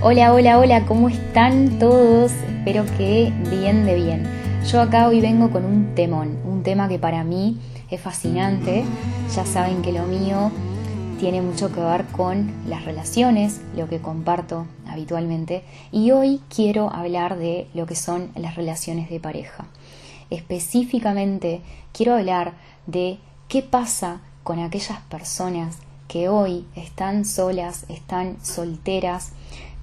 Hola, hola, hola, ¿cómo están todos? Espero que bien de bien. Yo acá hoy vengo con un temón, un tema que para mí es fascinante. Ya saben que lo mío tiene mucho que ver con las relaciones, lo que comparto habitualmente. Y hoy quiero hablar de lo que son las relaciones de pareja. Específicamente quiero hablar de qué pasa con aquellas personas que hoy están solas, están solteras,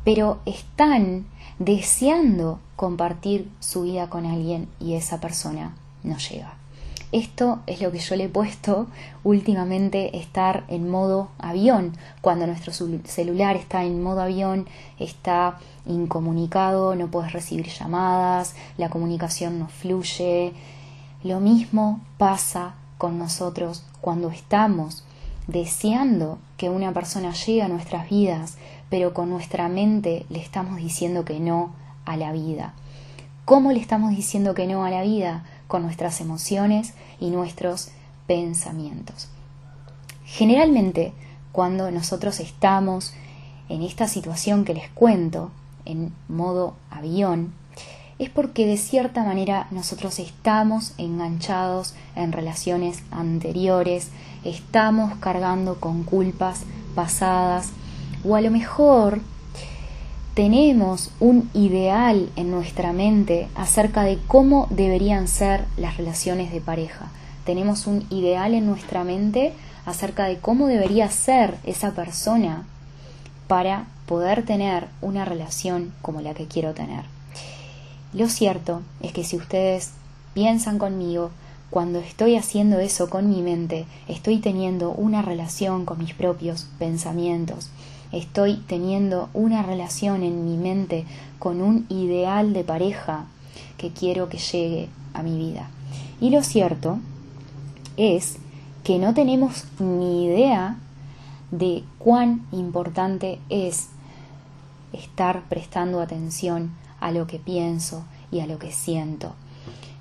pero están deseando compartir su vida con alguien y esa persona no llega. Esto es lo que yo le he puesto últimamente estar en modo avión. Cuando nuestro celular está en modo avión, está incomunicado, no puedes recibir llamadas, la comunicación no fluye. Lo mismo pasa con nosotros cuando estamos deseando que una persona llegue a nuestras vidas, pero con nuestra mente le estamos diciendo que no a la vida. ¿Cómo le estamos diciendo que no a la vida? Con nuestras emociones y nuestros pensamientos. Generalmente, cuando nosotros estamos en esta situación que les cuento, en modo avión, es porque de cierta manera nosotros estamos enganchados en relaciones anteriores, estamos cargando con culpas pasadas o a lo mejor tenemos un ideal en nuestra mente acerca de cómo deberían ser las relaciones de pareja. Tenemos un ideal en nuestra mente acerca de cómo debería ser esa persona para poder tener una relación como la que quiero tener. Lo cierto es que si ustedes piensan conmigo, cuando estoy haciendo eso con mi mente, estoy teniendo una relación con mis propios pensamientos, estoy teniendo una relación en mi mente con un ideal de pareja que quiero que llegue a mi vida. Y lo cierto es que no tenemos ni idea de cuán importante es estar prestando atención a lo que pienso a lo que siento.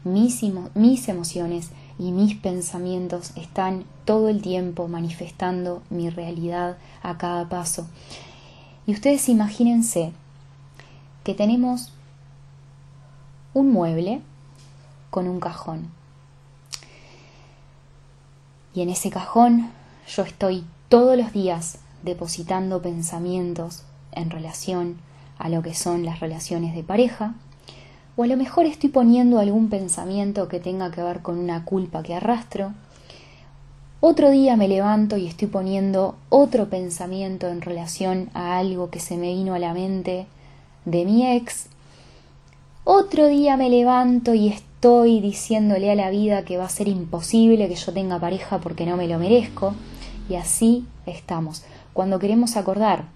Mis, mis emociones y mis pensamientos están todo el tiempo manifestando mi realidad a cada paso. Y ustedes imagínense que tenemos un mueble con un cajón. Y en ese cajón yo estoy todos los días depositando pensamientos en relación a lo que son las relaciones de pareja, o a lo mejor estoy poniendo algún pensamiento que tenga que ver con una culpa que arrastro. Otro día me levanto y estoy poniendo otro pensamiento en relación a algo que se me vino a la mente de mi ex. Otro día me levanto y estoy diciéndole a la vida que va a ser imposible que yo tenga pareja porque no me lo merezco. Y así estamos. Cuando queremos acordar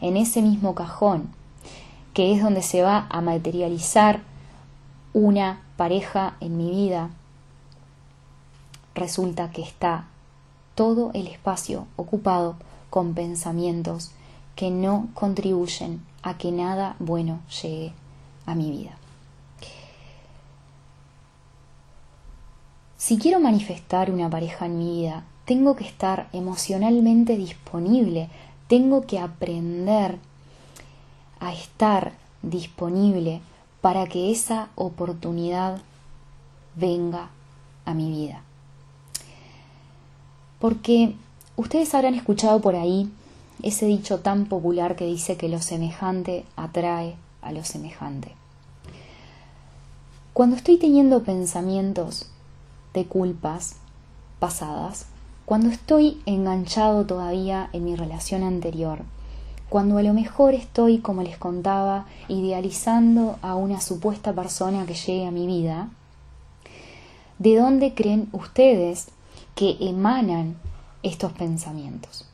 en ese mismo cajón que es donde se va a materializar una pareja en mi vida, resulta que está todo el espacio ocupado con pensamientos que no contribuyen a que nada bueno llegue a mi vida. Si quiero manifestar una pareja en mi vida, tengo que estar emocionalmente disponible, tengo que aprender a estar disponible para que esa oportunidad venga a mi vida. Porque ustedes habrán escuchado por ahí ese dicho tan popular que dice que lo semejante atrae a lo semejante. Cuando estoy teniendo pensamientos de culpas pasadas, cuando estoy enganchado todavía en mi relación anterior, cuando a lo mejor estoy, como les contaba, idealizando a una supuesta persona que llegue a mi vida, ¿de dónde creen ustedes que emanan estos pensamientos?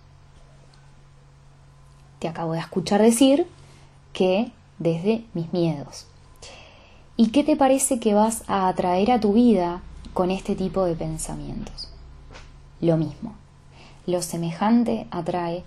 Te acabo de escuchar decir que desde mis miedos. ¿Y qué te parece que vas a atraer a tu vida con este tipo de pensamientos? Lo mismo. Lo semejante atrae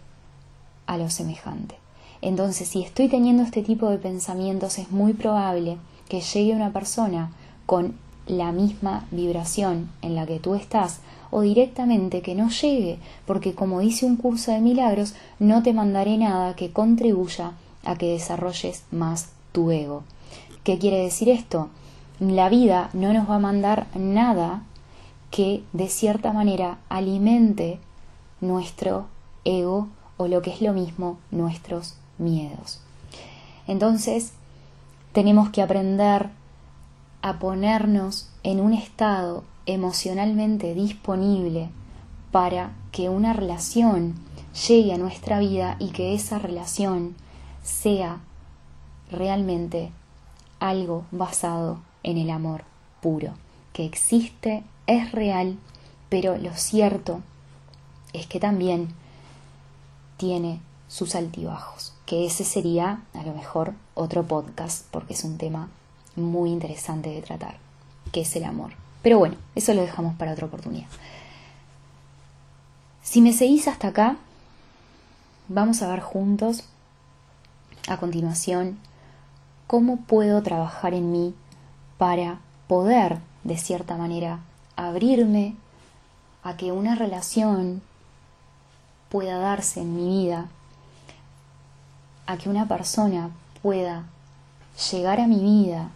a lo semejante. Entonces, si estoy teniendo este tipo de pensamientos, es muy probable que llegue una persona con la misma vibración en la que tú estás o directamente que no llegue, porque como dice un curso de milagros, no te mandaré nada que contribuya a que desarrolles más tu ego. ¿Qué quiere decir esto? La vida no nos va a mandar nada que de cierta manera alimente nuestro ego o lo que es lo mismo nuestros miedos. Entonces, tenemos que aprender a ponernos en un estado emocionalmente disponible para que una relación llegue a nuestra vida y que esa relación sea realmente algo basado en el amor puro, que existe, es real, pero lo cierto es que también tiene sus altibajos, que ese sería a lo mejor otro podcast, porque es un tema muy interesante de tratar, que es el amor. Pero bueno, eso lo dejamos para otra oportunidad. Si me seguís hasta acá, vamos a ver juntos a continuación cómo puedo trabajar en mí para poder, de cierta manera, abrirme a que una relación pueda darse en mi vida, a que una persona pueda llegar a mi vida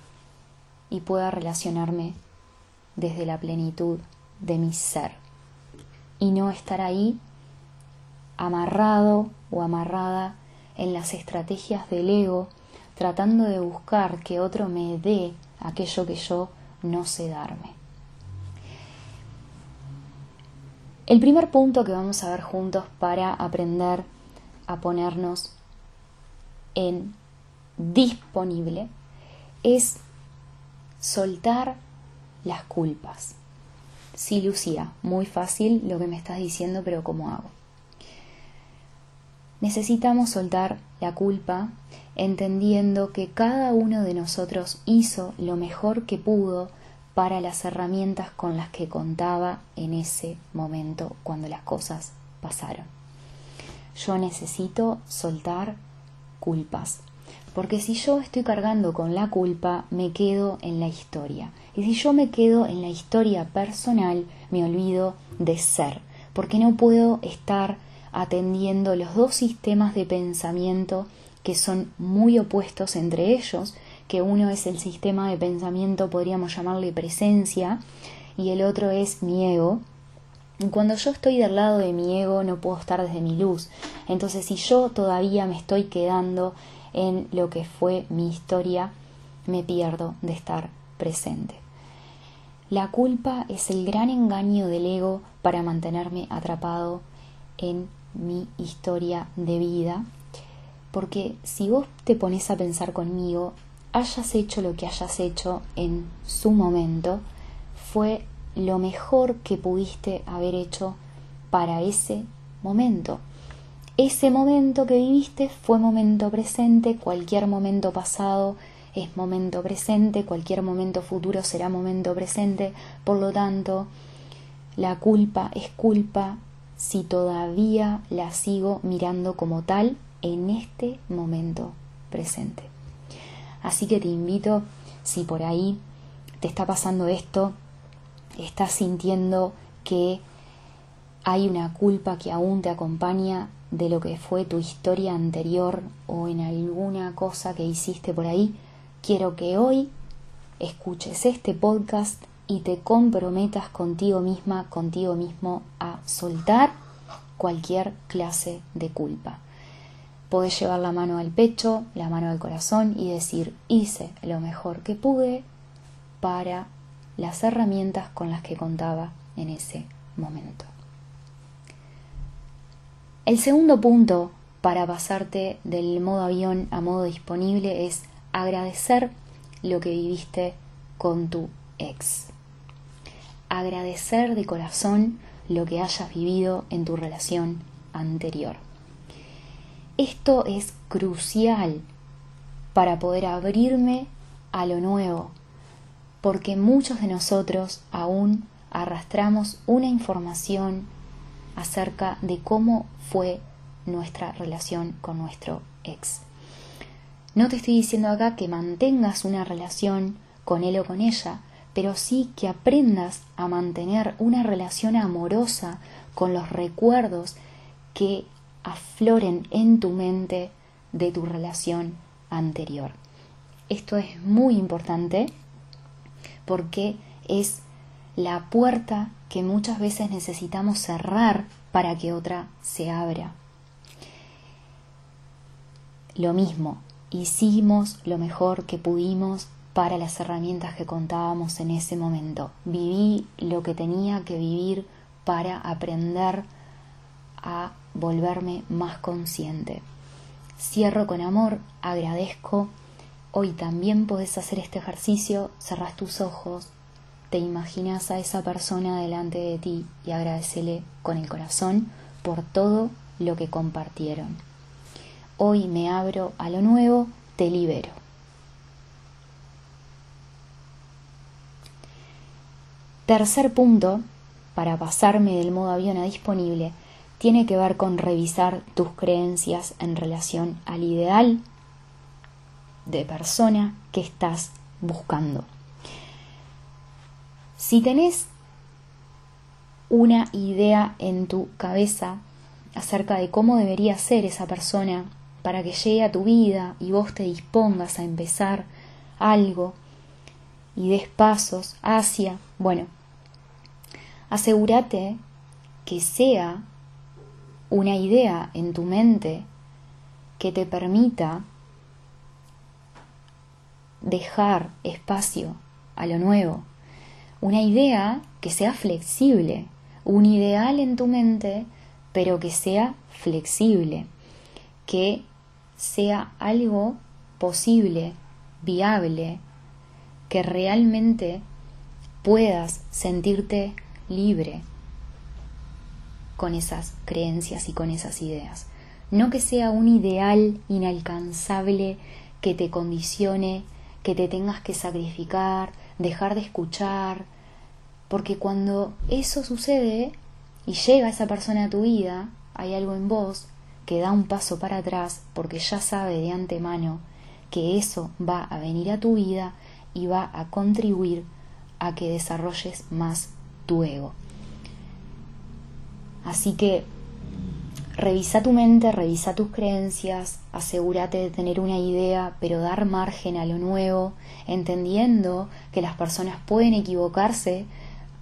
y pueda relacionarme desde la plenitud de mi ser y no estar ahí amarrado o amarrada en las estrategias del ego, tratando de buscar que otro me dé aquello que yo no sé darme. El primer punto que vamos a ver juntos para aprender a ponernos en disponible es soltar las culpas. Sí, Lucía, muy fácil lo que me estás diciendo, pero ¿cómo hago? Necesitamos soltar la culpa entendiendo que cada uno de nosotros hizo lo mejor que pudo para las herramientas con las que contaba en ese momento cuando las cosas pasaron. Yo necesito soltar culpas, porque si yo estoy cargando con la culpa, me quedo en la historia. Y si yo me quedo en la historia personal, me olvido de ser, porque no puedo estar atendiendo los dos sistemas de pensamiento que son muy opuestos entre ellos, que uno es el sistema de pensamiento, podríamos llamarle presencia, y el otro es mi ego. Cuando yo estoy del lado de mi ego no puedo estar desde mi luz. Entonces si yo todavía me estoy quedando en lo que fue mi historia, me pierdo de estar presente. La culpa es el gran engaño del ego para mantenerme atrapado en mi historia de vida, porque si vos te pones a pensar conmigo, hayas hecho lo que hayas hecho en su momento, fue lo mejor que pudiste haber hecho para ese momento. Ese momento que viviste fue momento presente, cualquier momento pasado es momento presente, cualquier momento futuro será momento presente, por lo tanto, la culpa es culpa si todavía la sigo mirando como tal en este momento presente. Así que te invito, si por ahí te está pasando esto, estás sintiendo que hay una culpa que aún te acompaña de lo que fue tu historia anterior o en alguna cosa que hiciste por ahí, quiero que hoy escuches este podcast y te comprometas contigo misma, contigo mismo a soltar cualquier clase de culpa. Podés llevar la mano al pecho, la mano al corazón y decir hice lo mejor que pude para las herramientas con las que contaba en ese momento. El segundo punto para pasarte del modo avión a modo disponible es agradecer lo que viviste con tu ex agradecer de corazón lo que hayas vivido en tu relación anterior. Esto es crucial para poder abrirme a lo nuevo, porque muchos de nosotros aún arrastramos una información acerca de cómo fue nuestra relación con nuestro ex. No te estoy diciendo acá que mantengas una relación con él o con ella, pero sí que aprendas a mantener una relación amorosa con los recuerdos que afloren en tu mente de tu relación anterior. Esto es muy importante porque es la puerta que muchas veces necesitamos cerrar para que otra se abra. Lo mismo, hicimos lo mejor que pudimos para las herramientas que contábamos en ese momento. Viví lo que tenía que vivir para aprender a volverme más consciente. Cierro con amor, agradezco. Hoy también puedes hacer este ejercicio, cerras tus ojos, te imaginas a esa persona delante de ti y agradecele con el corazón por todo lo que compartieron. Hoy me abro a lo nuevo, te libero. Tercer punto, para pasarme del modo avión a disponible, tiene que ver con revisar tus creencias en relación al ideal de persona que estás buscando. Si tenés una idea en tu cabeza acerca de cómo debería ser esa persona para que llegue a tu vida y vos te dispongas a empezar algo y des pasos hacia, bueno, asegúrate que sea una idea en tu mente que te permita dejar espacio a lo nuevo. Una idea que sea flexible, un ideal en tu mente, pero que sea flexible, que sea algo posible, viable, que realmente puedas sentirte libre con esas creencias y con esas ideas. No que sea un ideal inalcanzable que te condicione, que te tengas que sacrificar, dejar de escuchar, porque cuando eso sucede y llega esa persona a tu vida, hay algo en vos que da un paso para atrás porque ya sabe de antemano que eso va a venir a tu vida y va a contribuir a que desarrolles más tu ego. Así que revisa tu mente, revisa tus creencias, asegúrate de tener una idea, pero dar margen a lo nuevo, entendiendo que las personas pueden equivocarse,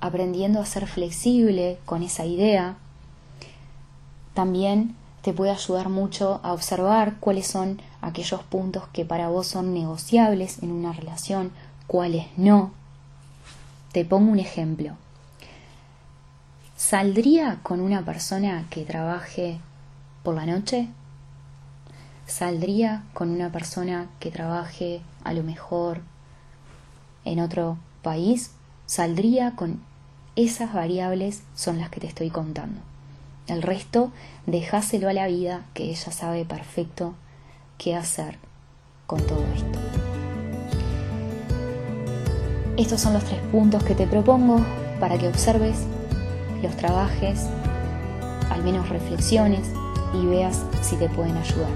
aprendiendo a ser flexible con esa idea. También te puede ayudar mucho a observar cuáles son aquellos puntos que para vos son negociables en una relación, cuáles no. Te pongo un ejemplo. ¿Saldría con una persona que trabaje por la noche? ¿Saldría con una persona que trabaje a lo mejor en otro país? ¿Saldría con esas variables son las que te estoy contando? El resto, dejáselo a la vida, que ella sabe perfecto qué hacer con todo esto. Estos son los tres puntos que te propongo para que observes, los trabajes, al menos reflexiones y veas si te pueden ayudar.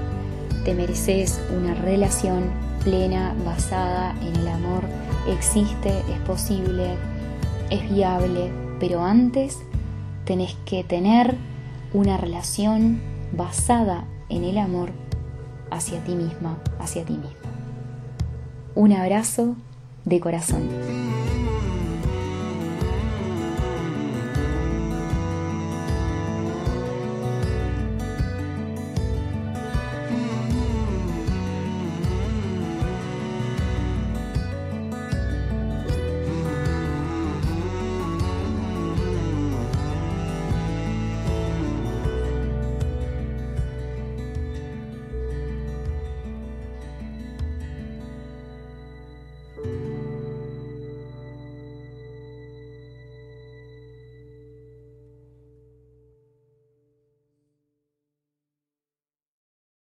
Te mereces una relación plena, basada en el amor. Existe, es posible, es viable, pero antes tenés que tener una relación basada en el amor hacia ti misma, hacia ti mismo. Un abrazo de corazón.